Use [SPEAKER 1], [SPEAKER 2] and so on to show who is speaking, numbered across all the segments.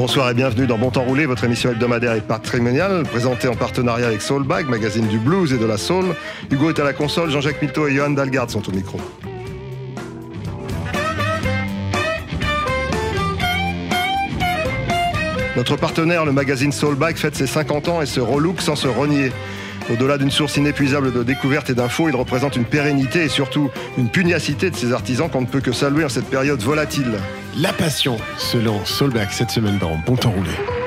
[SPEAKER 1] Bonsoir et bienvenue dans Bon Temps Roulé, votre émission hebdomadaire et patrimoniale, présentée en partenariat avec Soulbag, magazine du blues et de la soul. Hugo est à la console, Jean-Jacques Milteau et Johan Dalgarde sont au micro. Notre partenaire, le magazine Soulbag, fête ses 50 ans et se relook sans se renier. Au-delà d'une source inépuisable de découvertes et d'infos, il représente une pérennité et surtout une pugnacité de ses artisans qu'on ne peut que saluer en cette période volatile.
[SPEAKER 2] La passion, selon Solback cette semaine dans Bon Temps Roulé.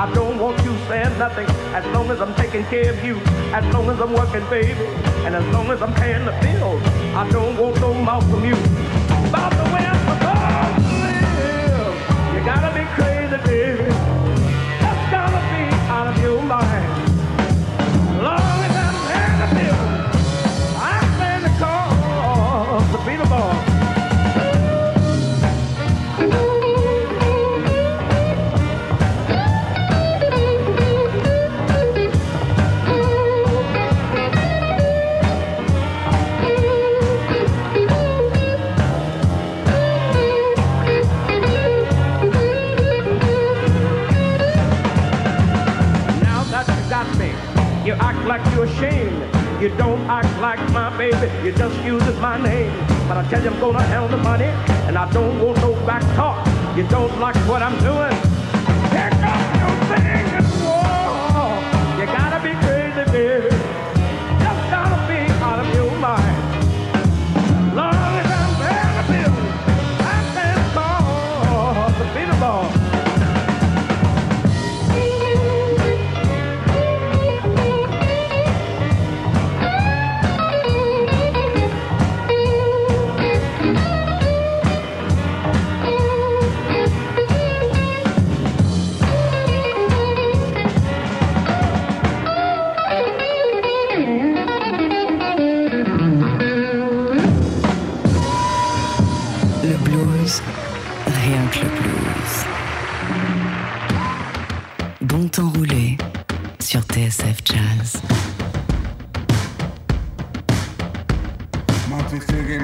[SPEAKER 3] I don't want you saying nothing as long as I'm taking care of you, as long as I'm working, baby, and as long as I'm paying the bills. I don't want no mouth from you. About the way I'm you're ashamed. You don't act like my baby, you just uses my name. But I tell you I'm gonna handle the money, and I don't want no back talk. You don't like what I'm doing.
[SPEAKER 4] Bon temps roulé sur TSF Jazz.
[SPEAKER 5] Préféré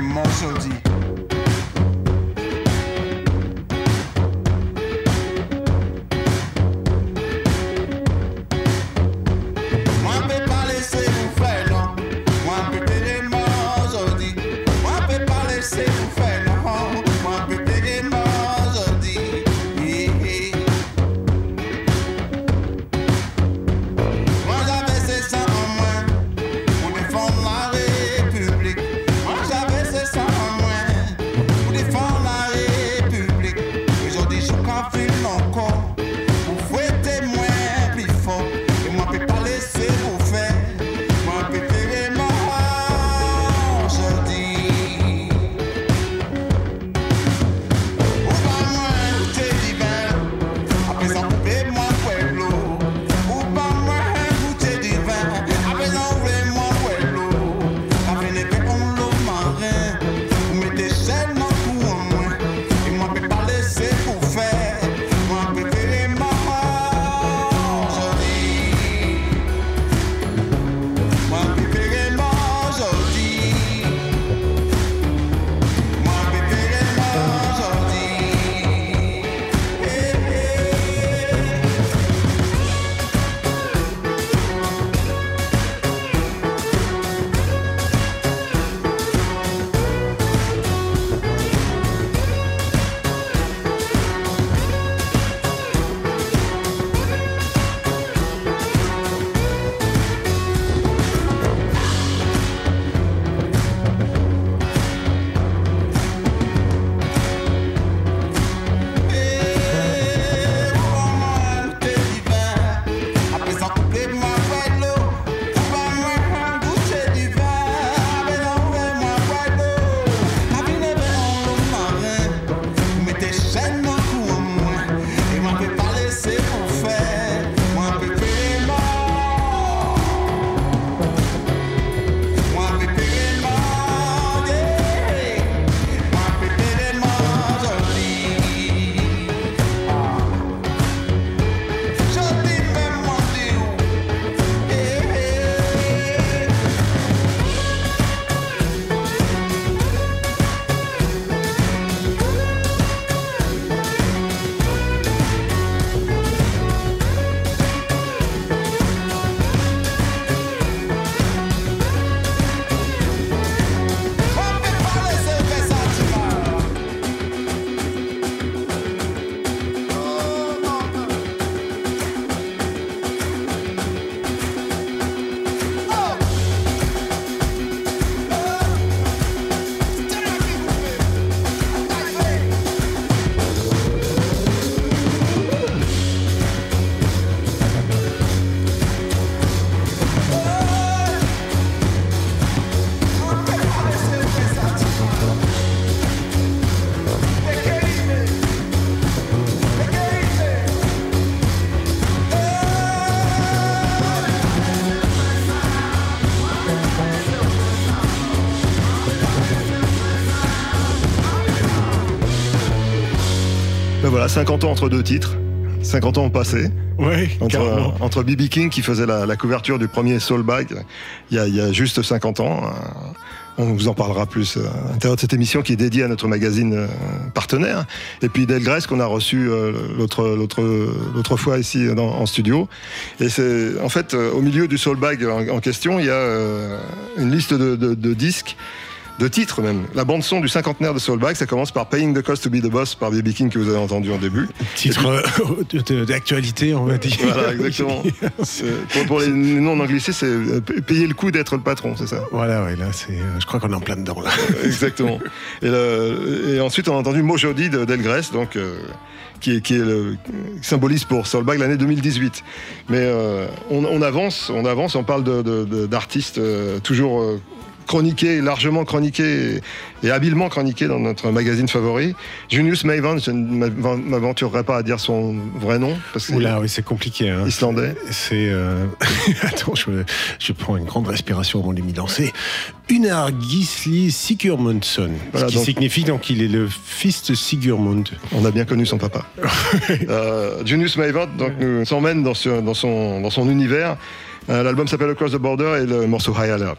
[SPEAKER 1] 50 ans entre deux titres. 50 ans ont passé.
[SPEAKER 2] Ouais,
[SPEAKER 1] Entre,
[SPEAKER 2] carrément.
[SPEAKER 1] entre B.B. King qui faisait la, la couverture du premier Soul Bag il y a, il y a juste 50 ans. euh, On vous en parlera plus euh, à l'intérieur de cette émission qui est dédiée à notre magazine euh, partenaire. Et puis Delgrès qu'on a reçu euh, l'autre fois ici dans- en studio. Et c'est en fait euh, au milieu du Soul Bag en, en question, il y a euh, une liste de, de- de disques. De titres même. La bande son du cinquantenaire de Soulbag, ça commence par Paying the Cost to be the Boss par B.B. King que vous avez entendu en début.
[SPEAKER 2] Titre euh, d'actualité, on va dire.
[SPEAKER 1] Voilà, exactement. Pour, pour les noms anglicistes, c'est euh, payer le coût d'être le patron, c'est ça
[SPEAKER 2] Voilà, ouais, là, c'est, euh, je crois qu'on est en plein dedans, là.
[SPEAKER 1] Exactement. Et, le- et ensuite, on a entendu Mojodi de Delgrès, donc, euh, qui, est, qui, est le, qui symbolise pour Solbag l'année 2018. Mais euh, on, on avance, on avance, on parle de- de- de- d'artistes euh, toujours euh, chroniqués, largement chroniqués et, et habilement chroniqués dans notre magazine favori. Junius Mavon, je ne m'av- m'aventurerai pas à dire son vrai nom, parce que
[SPEAKER 2] Oula, oui, c'est compliqué. Hein.
[SPEAKER 1] islandais.
[SPEAKER 2] C'est. euh, Attends, je, je prends une grande respiration avant de m'y lancer. Unar Gisli Sigurmundsson.
[SPEAKER 1] Voilà,
[SPEAKER 2] ce qui
[SPEAKER 1] donc-
[SPEAKER 2] signifie donc qu'il est le fils de Sigurmund.
[SPEAKER 1] On a bien connu son papa. euh, Junius Mavot donc, nous emmène dans, ce- dans, son, dans son univers. Euh, L'album s'appelle Across the Border et le morceau High Alert.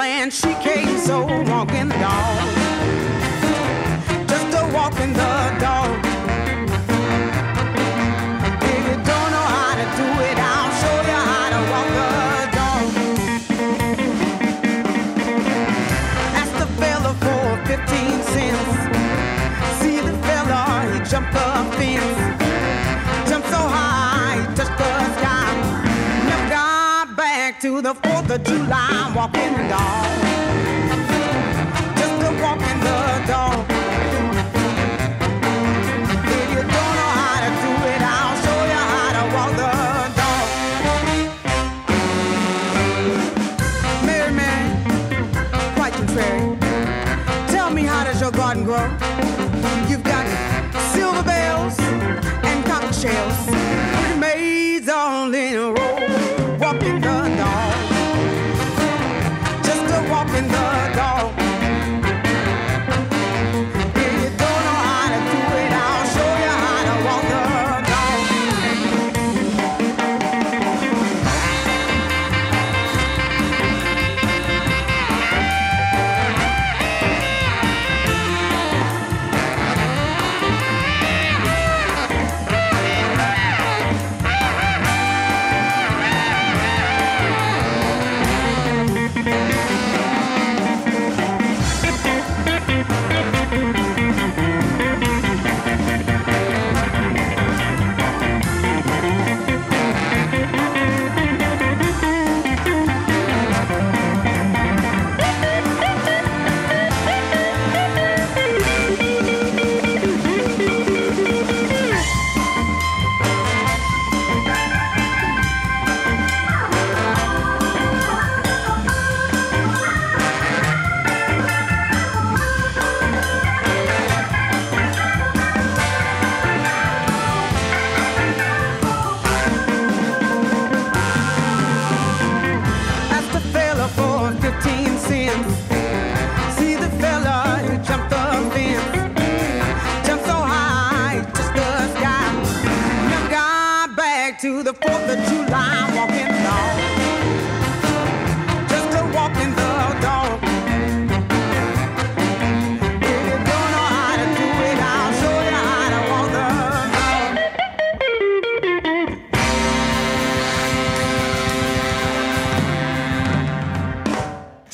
[SPEAKER 6] A
[SPEAKER 7] needle and she came so walking the dog. Just a walking the dog. The 4th of July, walking the dog.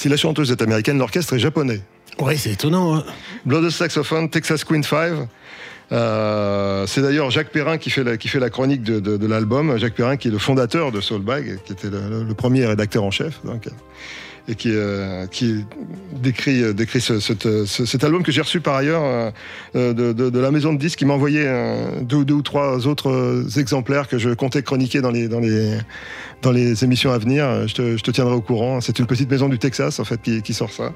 [SPEAKER 1] Si la chanteuse est américaine, l'orchestre est japonais.
[SPEAKER 2] Ouais, c'est étonnant. hein.
[SPEAKER 1] Blood Saxophone, Texas Queen 5. Euh, c'est d'ailleurs Jacques Perrin qui fait la, qui fait la chronique de, de- de l'album. Jacques Perrin qui est le fondateur de Soulbag, qui était le, le premier rédacteur en chef. Donc, et qui, euh, décrit, euh, décrit ce- cet album que j'ai reçu par ailleurs euh, euh, de, la maison de disques qui m'a envoyé euh, deux, ou trois autres euh, exemplaires que je comptais chroniquer dans les, dans les, dans les émissions à venir. Je te, je te tiendrai au courant. C'est une petite maison du Texas en fait qui, qui sort ça.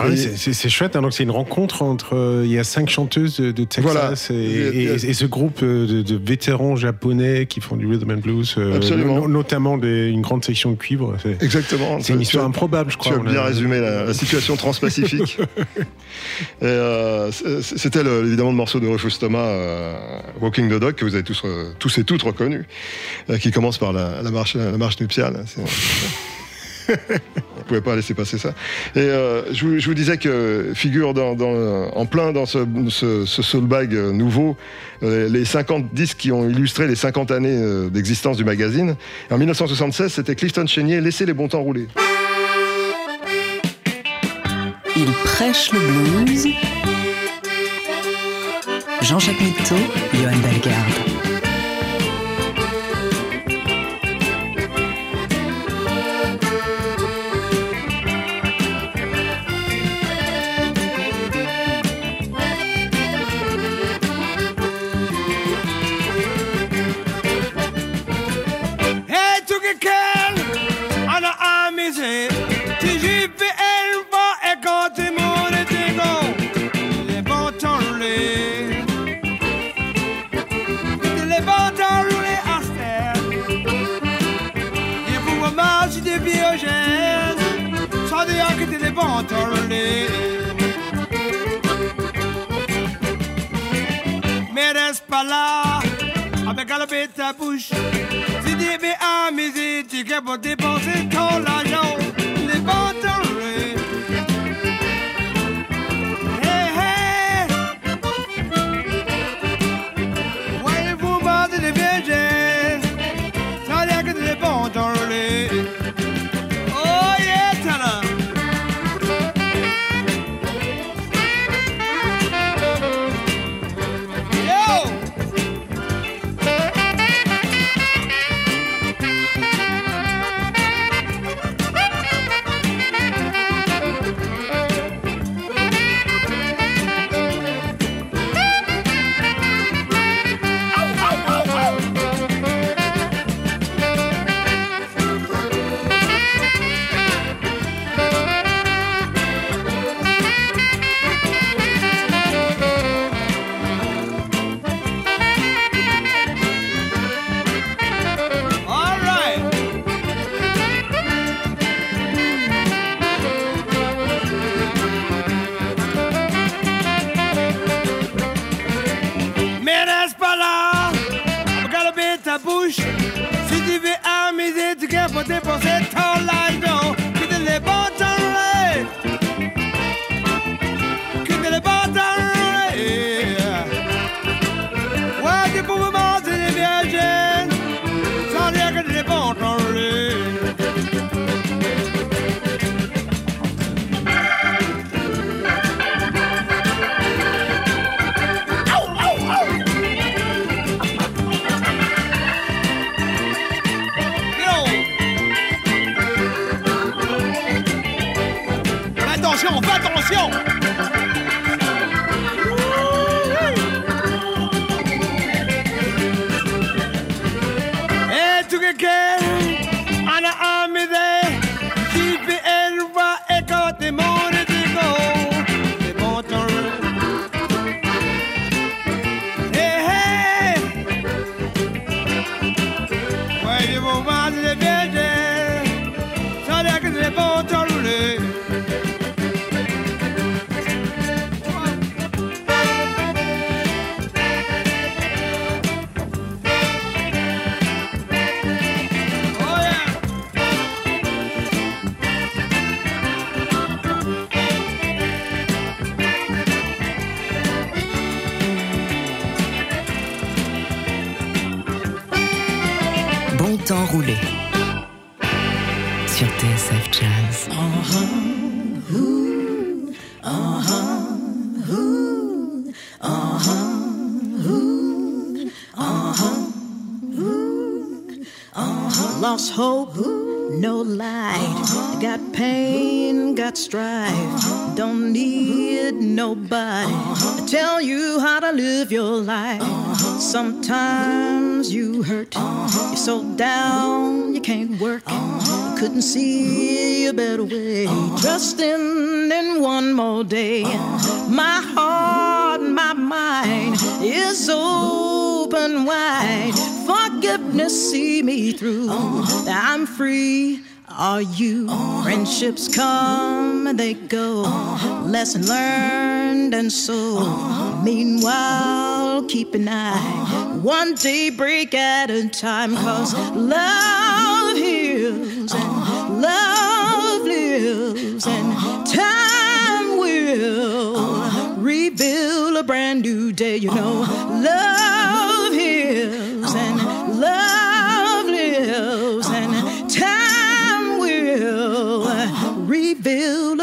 [SPEAKER 2] Ah c'est- chouette. hein. Donc c'est une rencontre entre euh, il y a cinq chanteuses de, de Texas
[SPEAKER 1] Voilà.
[SPEAKER 2] et, et- et ce groupe euh, de, de vétérans japonais qui font du rhythm and blues, euh, no- notamment des- une grande section de cuivre.
[SPEAKER 1] Exactement.
[SPEAKER 2] c'est une histoire improbable, je crois.
[SPEAKER 1] Tu as
[SPEAKER 2] On a-
[SPEAKER 1] bien résumé la, la situation transpacifique. Euh, C'était évidemment le morceau de Rufus Thomas, Walking the Dog, que vous avez tous, tous et toutes reconnu, qui commence par la, la marche, la marche nuptiale. On pouvait pas laisser passer ça. Et euh, je, vous, disais que figure en plein dans ce, ce, ce soulbag euh, nouveau les 50 disques qui ont illustré les 50 années euh, d'existence du magazine. En 1976, c'était Clifton Chenier, Laissez les bons temps rouler.
[SPEAKER 4] Il prêche le blues. Jean-Jacques Mitteau, Johan Dalgarde.
[SPEAKER 6] Bons temps roulés. Mais reste pas là, avec la bête ta bouche. Si tu veux amuser, tu peux pour dépenser ton argent.
[SPEAKER 4] Et
[SPEAKER 6] Hope, no light. Got pain, got strife. Don't need nobody to tell you how to live your life. Sometimes you hurt, you're so down you can't work. Couldn't see a better way. Trusting in one more day. My heart, my mind is open wide. Forgiveness see me through. I'm free. Are you? Friendships come and they go. Lesson learned and so. Meanwhile, keep an eye. One day break at a time. Cause love heals and love lives and time will reveal a brand new day. You know, love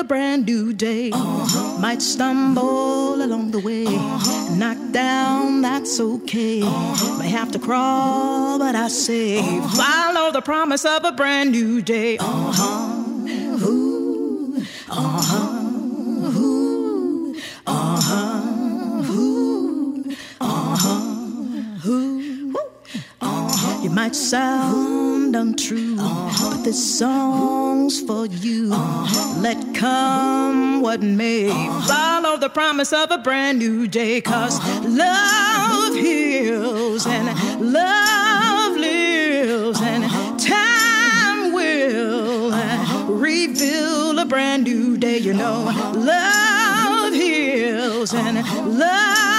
[SPEAKER 6] brand new day. Might stumble along the way, knocked down, that's okay. May have to crawl, but I say, follow the promise of a brand new day. Uh-huh. Ooh, uh-huh. Ooh, uh-huh. Ooh, uh-huh. Ooh, uh-huh. You might sound untrue, uh-huh. but this song's for you. Uh-huh. Let come what may. Uh-huh. Follow the promise of a brand new day, cause love heals and love lives and time will uh, reveal a brand new day. You know, love heals and love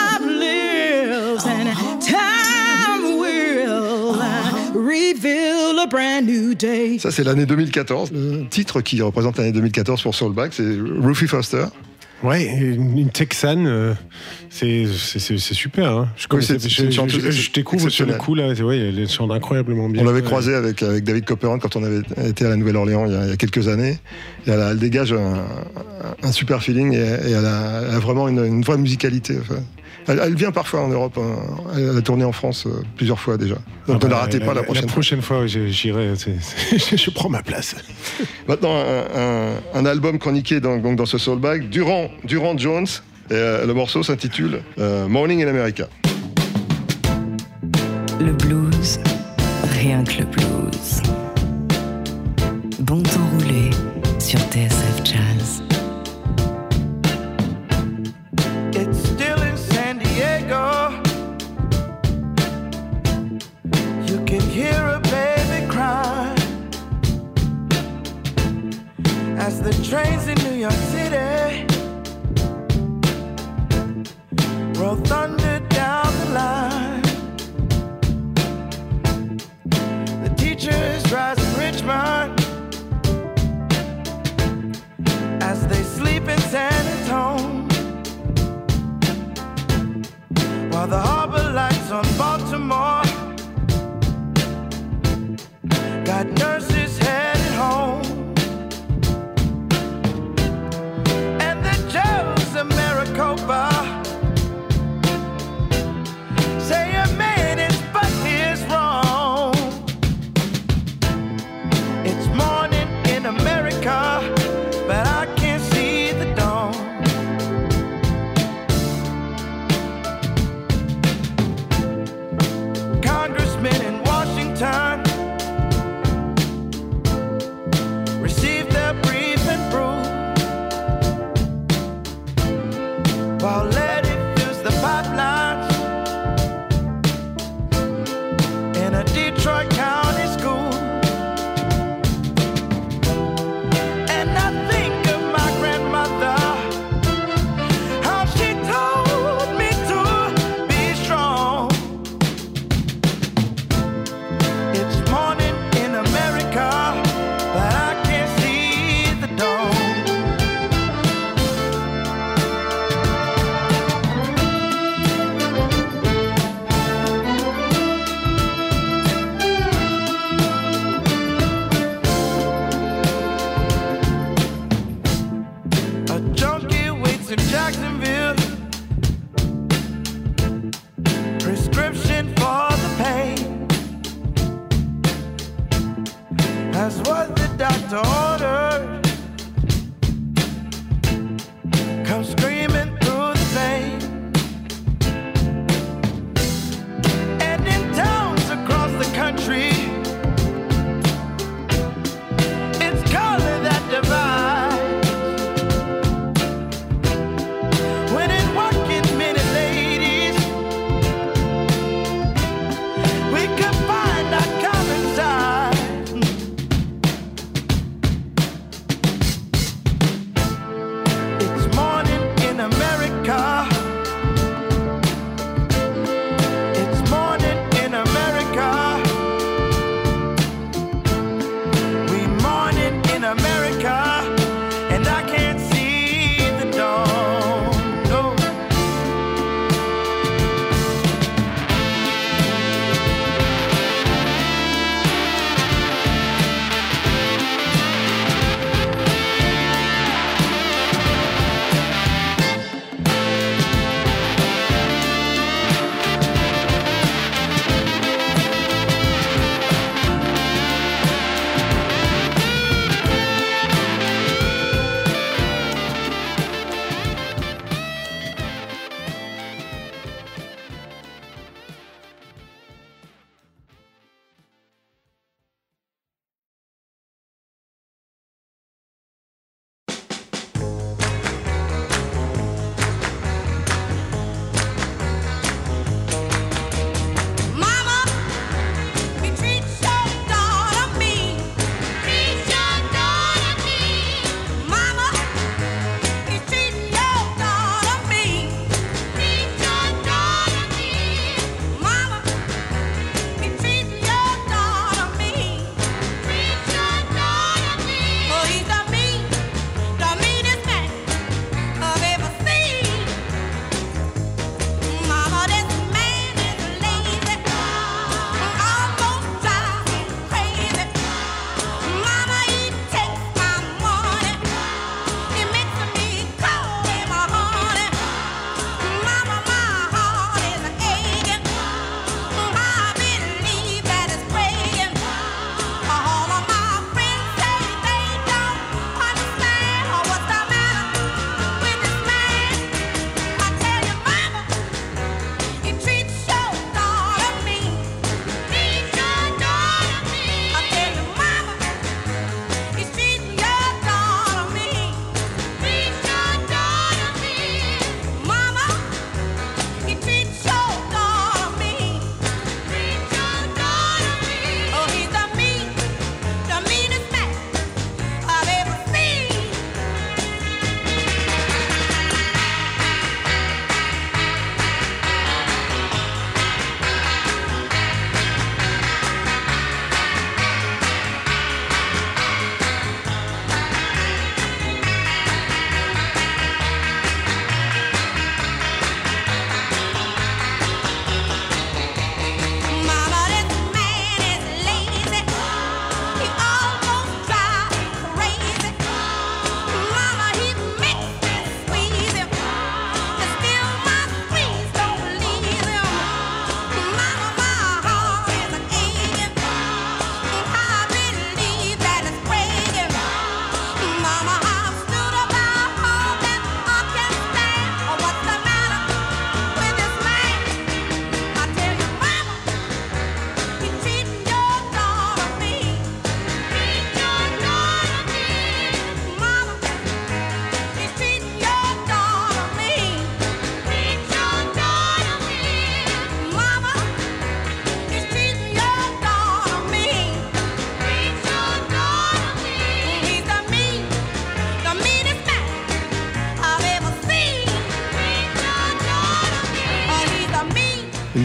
[SPEAKER 6] reveal a brand new day.
[SPEAKER 1] Ça, c'est l'année 2014. Le titre qui représente l'année 2014 pour Soulback, c'est Rufy Foster.
[SPEAKER 2] Ouais, une, Texane, euh, c'est c'est- c'est- c'est super. Hein. Je,
[SPEAKER 1] c'est-
[SPEAKER 2] je, je- je- je découvre sur le coup là, ouais, elle chante incroyablement bien.
[SPEAKER 1] On l'avait
[SPEAKER 2] Ouais.
[SPEAKER 1] croisé avec, avec David Copperhan quand on avait été à la Nouvelle-Orléans il, y a- il y a quelques années. Et elle, a- elle dégage un, un super feeling et, et elle, a, elle a vraiment une, une vraie musicalité. enfin. Elle, elle vient parfois en Europe. hein. Elle a tourné en France euh, plusieurs fois déjà.
[SPEAKER 2] Ah
[SPEAKER 1] Donc ne
[SPEAKER 2] bah,
[SPEAKER 1] la ratez pas la prochaine
[SPEAKER 2] La
[SPEAKER 1] fois.
[SPEAKER 2] prochaine fois, j'irai. je prends ma place.
[SPEAKER 1] Maintenant, un, un- un album chroniqué dans, donc dans ce soulback, Durand, Durand Jones. Et euh, le morceau s'intitule euh, Morning in America.
[SPEAKER 8] Le blues, rien que le blues. Bon temps roulé sur TSF Jazz. Detroit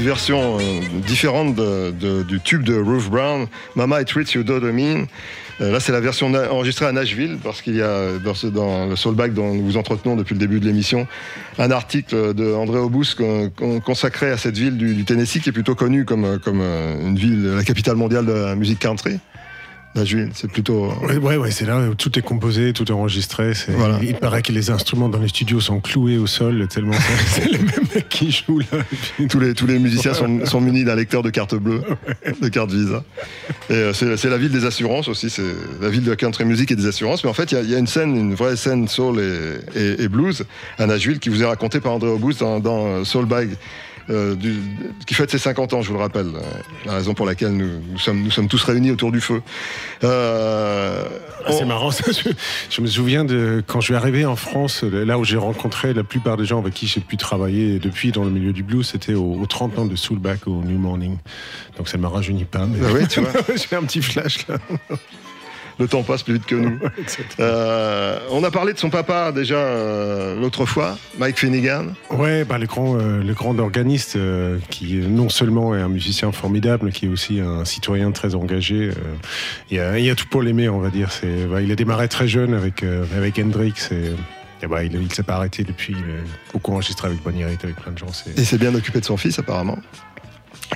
[SPEAKER 1] version euh, différente du tube de Ruth Brown, Mama It Treats You Dodo Mean. Euh, là, c'est la version enregistrée à Nashville, parce qu'il y a dans, ce- le Soulback dont nous vous entretenons depuis le début de l'émission, un article de André Obus con- con- consacré à cette ville du, du Tennessee, qui est plutôt connue comme, comme euh, une ville, la capitale mondiale de la musique country. Nashville, c'est plutôt...
[SPEAKER 2] Ouais, ouais, ouais, c'est là où tout est composé, tout est enregistré.
[SPEAKER 1] Voilà.
[SPEAKER 2] Il paraît que les instruments dans les studios sont cloués au sol, tellement c'est les mêmes mecs qui jouent là.
[SPEAKER 1] tous les, tous les musiciens sont, sont munis d'un lecteur de carte bleue, de carte Visa. Et euh, c'est la ville des assurances aussi, c'est la ville de la country music et des assurances. Mais en fait, il y a- il y, a une scène, une vraie scène soul et, et- et blues à Nashville qui vous est racontée par André Obus dans, dans euh, Soul Bag. Euh, du- qui fête ses 50 ans, je vous le rappelle, euh, la raison pour laquelle nous, nous sommes, nous sommes tous réunis autour du feu. Euh,
[SPEAKER 2] Ah, c'est
[SPEAKER 1] on-
[SPEAKER 2] marrant. ça. Je, je me souviens de quand je suis arrivé en France, là où j'ai rencontré la plupart des gens avec qui j'ai pu travailler depuis dans le milieu du blues, c'était au, au 30 ans de Soulback au New Morning. Donc ça ne me rajeunit pas. Mais...
[SPEAKER 1] Bah oui, tu vois.
[SPEAKER 2] j'ai un petit flash là.
[SPEAKER 1] Le temps passe plus vite que nous. Euh, on a parlé de son papa déjà euh, l'autre fois, Mike Finnegan.
[SPEAKER 2] Ouais, bah, le grand, euh, le grand organiste qui non seulement est un musicien formidable, mais qui est aussi un citoyen très engagé. Il y, a, il y a tout pour l'aimer, on va dire. C'est, bah, il a démarré très jeune avec, avec Hendrix et, et bah, il ne s'est pas arrêté depuis. Il a beaucoup enregistré avec Bonnie Raitt, avec plein de gens. C'est...
[SPEAKER 1] Il s'est bien occupé de son fils apparemment.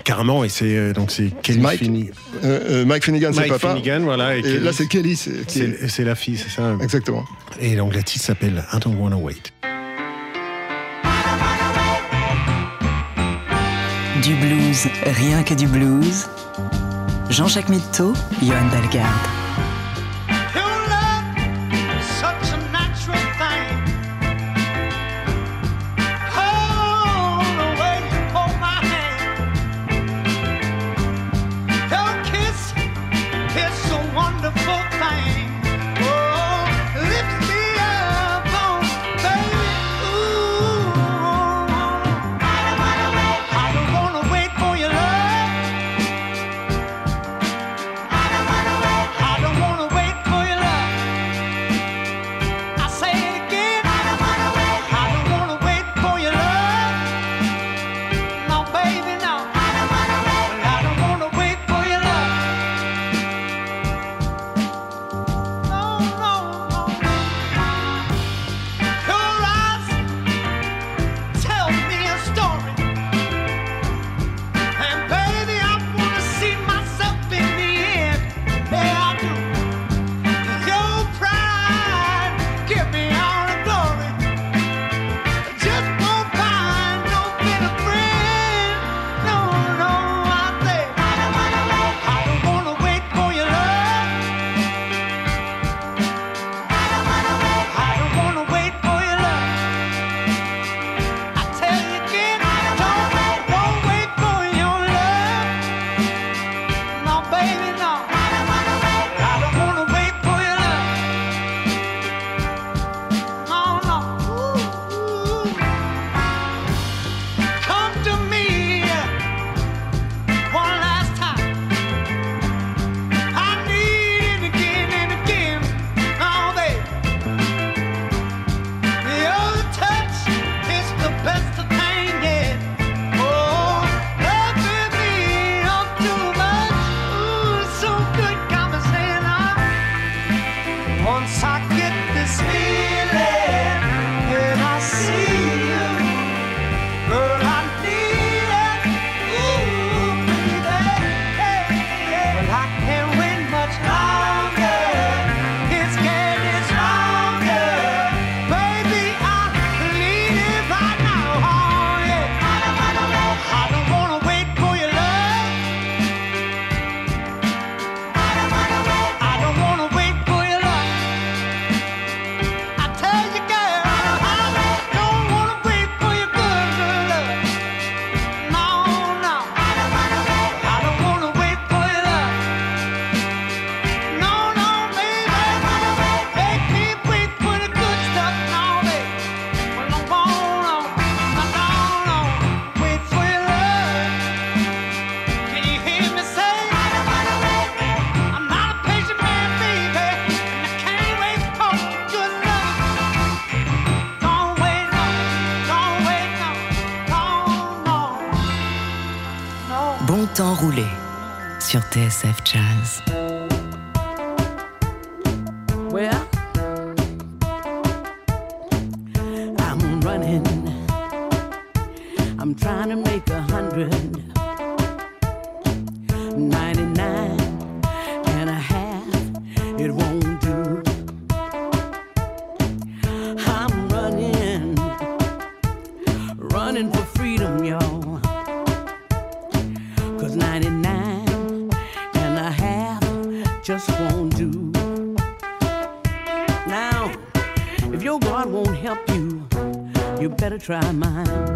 [SPEAKER 2] Carrément, et c'est, euh, donc c'est Kelly
[SPEAKER 1] Mike,
[SPEAKER 2] Finnegan.
[SPEAKER 1] euh, euh, Mike Finnegan, c'est
[SPEAKER 2] Mike
[SPEAKER 1] papa.
[SPEAKER 2] Finnegan, voilà. Et,
[SPEAKER 1] Et
[SPEAKER 2] Kelly-
[SPEAKER 1] là, c'est Kelly. C'est
[SPEAKER 2] la fille, c'est ça
[SPEAKER 1] Exactement.
[SPEAKER 2] Et donc la titre s'appelle I Don't Wanna Wait.
[SPEAKER 4] Du blues, rien que du blues. Jean-Jacques Mitteau, Johan Dalgarde. TSF Jazz.
[SPEAKER 9] Well, I'm running. I'm trying to make a hundred. try mine.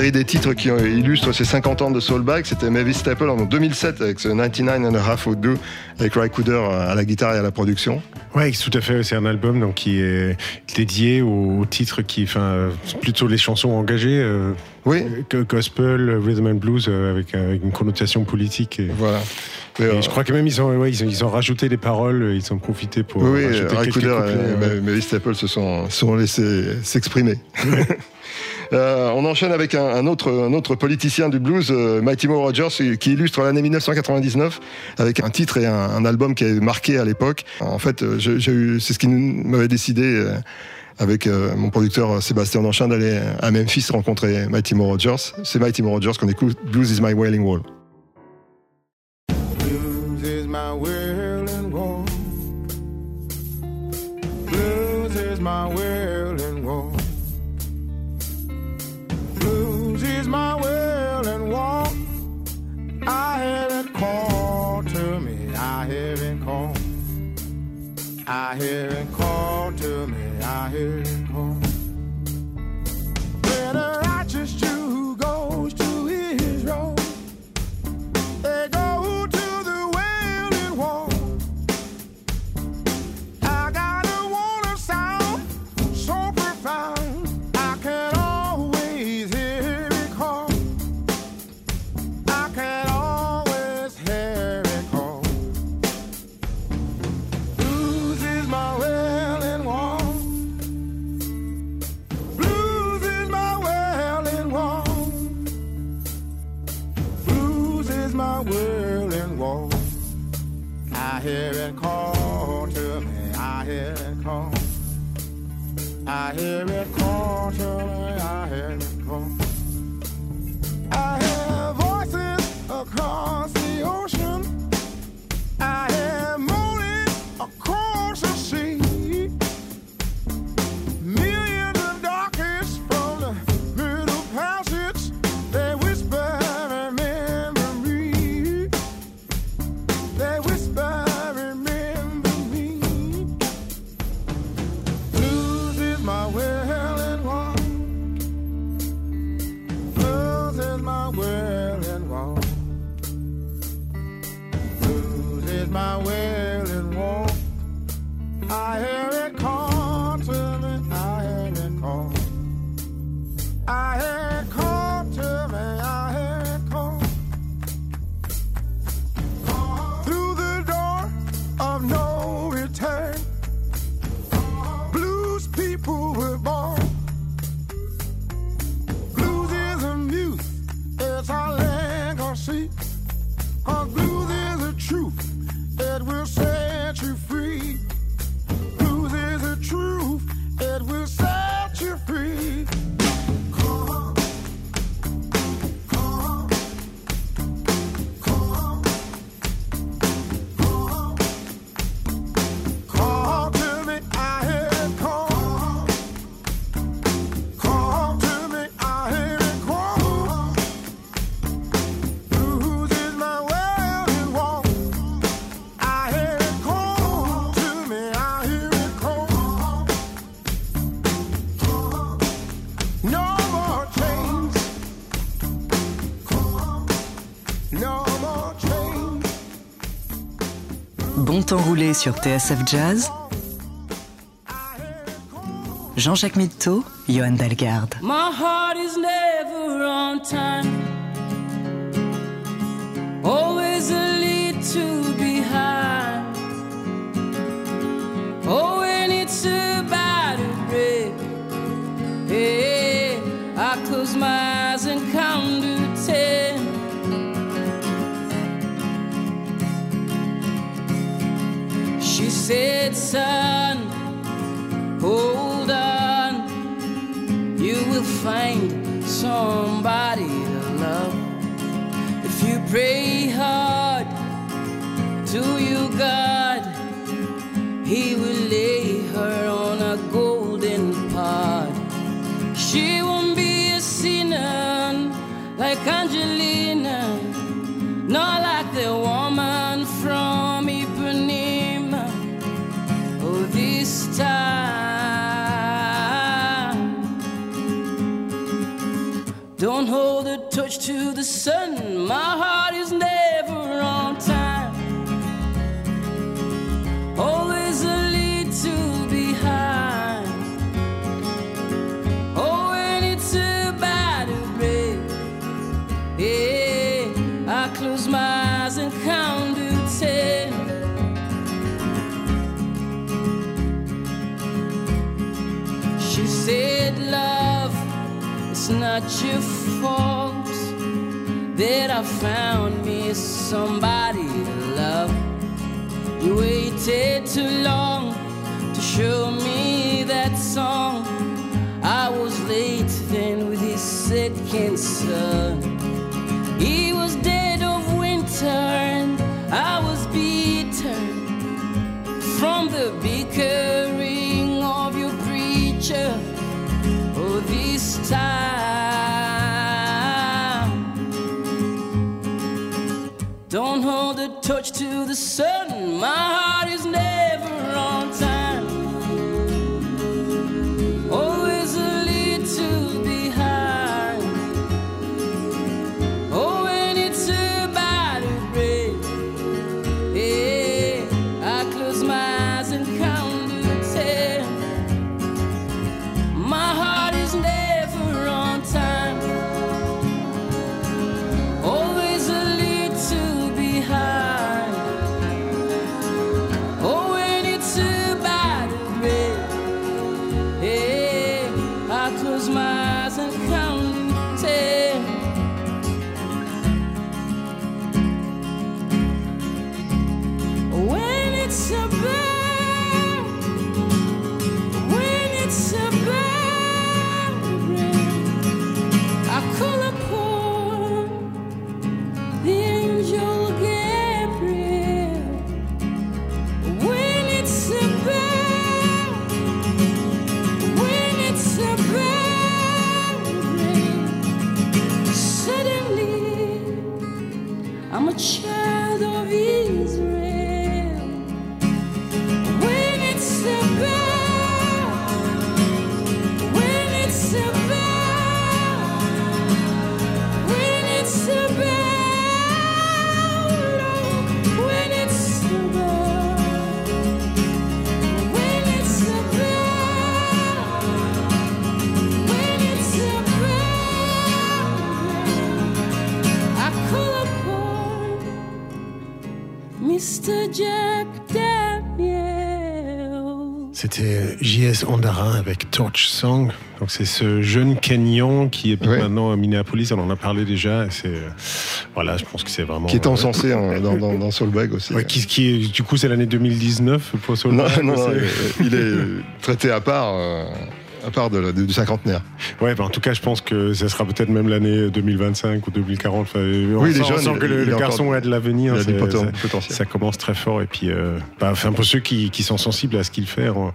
[SPEAKER 1] série des titres qui illustrent ces 50 ans de Soulbag, c'était Mavis Staple en 2007 avec ce 99 and a half would do avec Ry Cooder à la guitare et à la production.
[SPEAKER 2] Oui, tout à fait. C'est un album donc, qui est dédié aux titres qui, enfin, euh, plutôt les chansons engagées. Euh,
[SPEAKER 1] oui.
[SPEAKER 2] Gospel, euh, rhythm and blues euh, avec, une connotation politique.
[SPEAKER 1] Voilà.
[SPEAKER 2] Et, je crois que même ils ont, ouais, ils ont, rajouté des paroles, ils ont profité pour.
[SPEAKER 1] Oui, Ry Cooder et. Mavis Staple se sont, laissés s'exprimer. Ouais. Euh, on enchaîne avec un, autre, politicien du blues, euh, Mighty Mo Rogers, qui illustre l'année 1999 avec un titre et un, album qui est marqué à l'époque. En fait, euh, c'est ce qui m'avait décidé avec mon producteur Sébastien Danchin d'aller à Memphis rencontrer Mighty Mo Rogers. C'est Mighty Mo Rogers qu'on écoute. Blues is my wailing wall.
[SPEAKER 10] Blues is I hear. my
[SPEAKER 4] way. L'instant roulé sur TSF Jazz. Jean-Jacques Mitteau, Johan Dalgarde.
[SPEAKER 11] said, Son, hold on. You will find somebody to love. If you pray hard to you, God, He will lay. That I found me somebody to love. You waited too long to show me that song. I was late then with his second son. He was dead of winter and I was beaten from the bickering of your preacher. Oh, this time. Don't hold a torch to the sun. My heart is never
[SPEAKER 2] C'était JS Andarin avec Torch Song. Donc c'est ce jeune Kenyan qui est maintenant à Minneapolis. On en a parlé déjà. C'est euh, voilà, je pense que c'est vraiment
[SPEAKER 1] Qui est encensé hein, dans, dans, dans Soulbag aussi.
[SPEAKER 2] Ouais, qui, qui est- du coup, c'est l'année 2019 pour
[SPEAKER 1] Non,
[SPEAKER 2] Soulbag.
[SPEAKER 1] non, euh, il est traité à part, euh, à part de la- du cinquantenaire.
[SPEAKER 2] Ouais, bah, en tout cas, je pense que ça sera peut-être même l'année 2025 ou 2040. Enfin, on
[SPEAKER 1] Oui,
[SPEAKER 2] sent, on
[SPEAKER 1] jeune,
[SPEAKER 2] sent que le, garçon a de l'avenir.
[SPEAKER 1] il a du
[SPEAKER 2] ça-
[SPEAKER 1] potentiel.
[SPEAKER 2] Ça commence très fort. Et puis, euh, bah, enfin, pour ceux qui, qui sont sensibles à ce qu'il fait, on-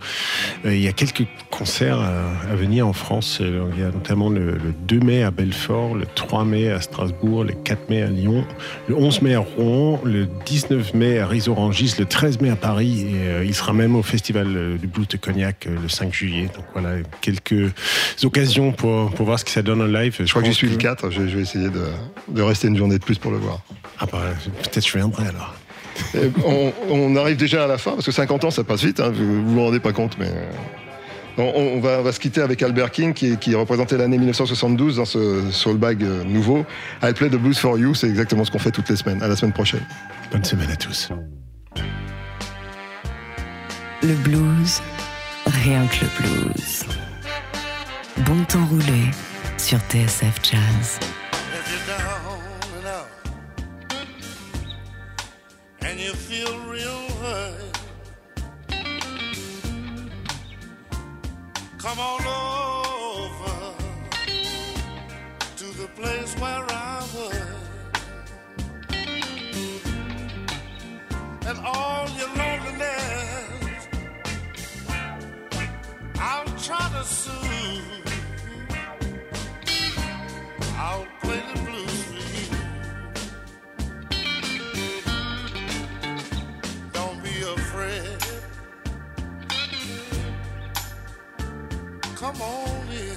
[SPEAKER 2] euh, il y a quelques concerts à, à venir en France. Euh, Il y a notamment le, le 2 mai à Belfort, le 3 mai à Strasbourg, le 4 mai à Lyon, le 11 mai à Rouen, le 19 mai à Risorangis, le 13 mai à Paris. Et euh, il sera même au Festival euh, du Blues de Cognac euh, le 5 juillet. Donc voilà, quelques occasions pour, pour voir ce que ça donne en live.
[SPEAKER 1] Je crois que j'y suis le 4, je, je vais essayer de, de rester une journée de plus pour le voir.
[SPEAKER 2] Ah bah, peut-être je viendrai alors.
[SPEAKER 1] On, on arrive déjà à la fin, parce que 50 ans, ça passe vite, hein, vous vous vous rendez pas compte, mais... euh, On, on va, on va se quitter avec Albert King, qui, qui représentait l'année 1972 dans ce Soulbag euh, nouveau. I Play the Blues for You, c'est exactement ce qu'on fait toutes les semaines. À la semaine prochaine.
[SPEAKER 2] Bonne semaine à tous.
[SPEAKER 12] Le blues, rien que le blues. Bon temps roulé sur TSF Jazz.
[SPEAKER 13] And you feel real hurt, come on over to the place where I work. And all Come on in.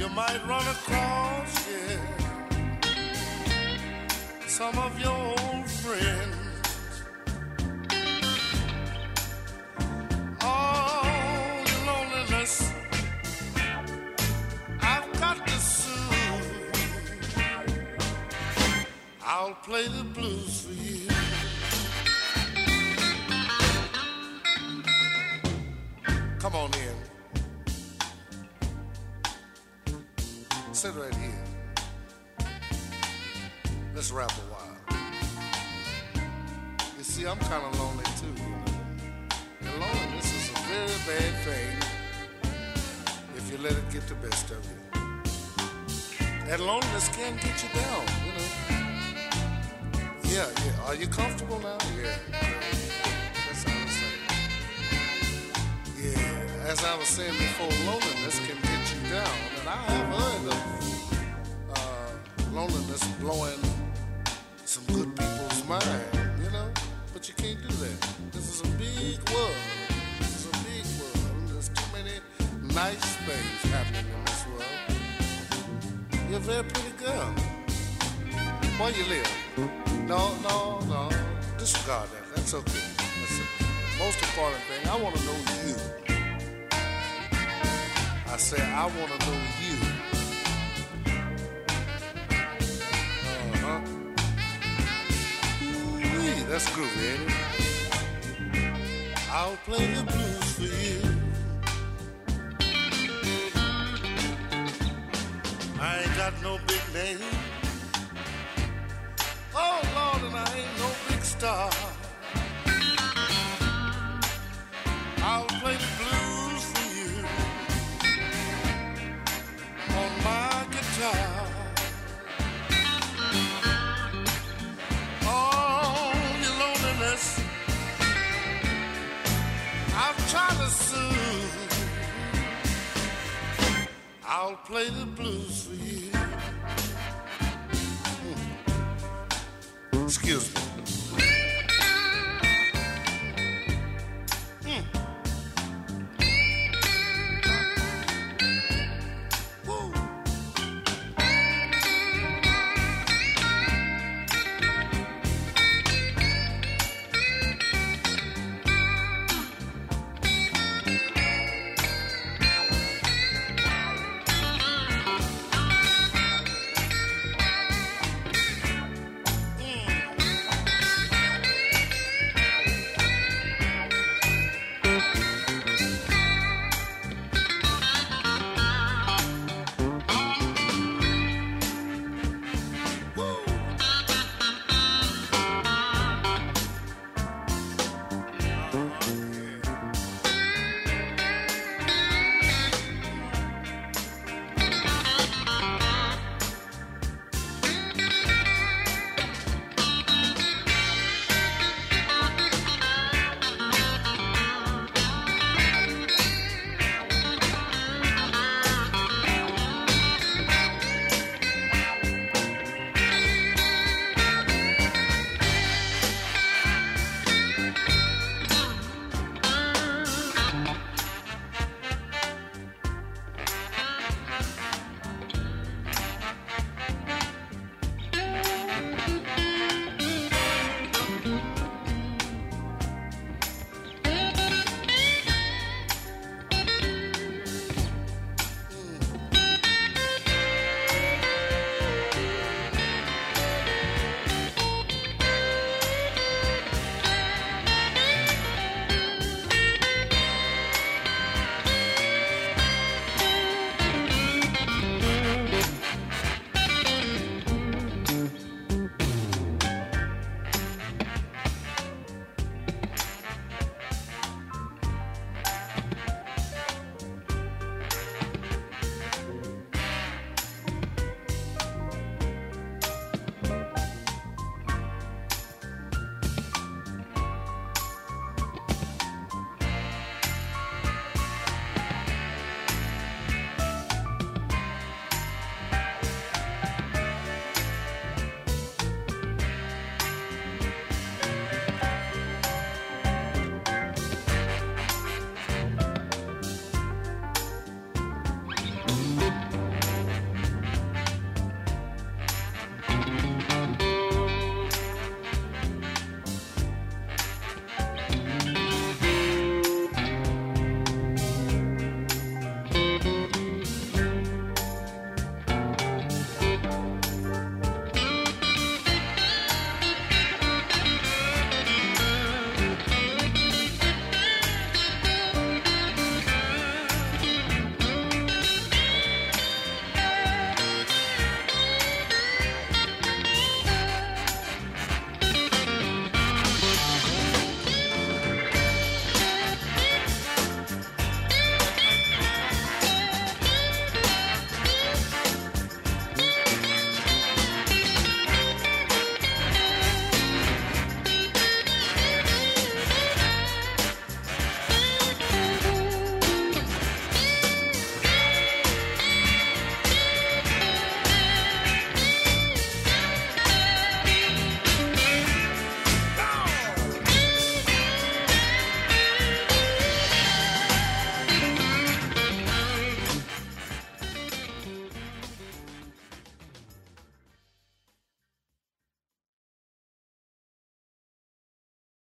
[SPEAKER 13] You might run across, yeah, some of your old friends. Oh, Soothe. I'll play the blues for you. Come on in. Sit right here. Let's rap a while. You see, I'm kind of lonely too, you know. And loneliness is a very bad thing if you let it get the best of you. And loneliness can get you down, you know. Yeah, yeah. Are you comfortable now? Yeah. As I was saying before, loneliness can get you down, and I have heard of uh, loneliness blowing some good people's mind, you know. But you can't do that. This is a big world. This is a big world. There's too many nice things happening in this world. You're a very pretty girl. Where you live? No, no, no. Disregard that. That's okay. That's the most important thing. I want to know you. Say I want to know you. Uh-huh. Ooh-wee, that's groovy, ain't it? I'll play the blues for you. I ain't got no big name. Oh Lord, and I ain't no big star. I'll play the blues I'll play the blues for you. Hmm. Excuse me.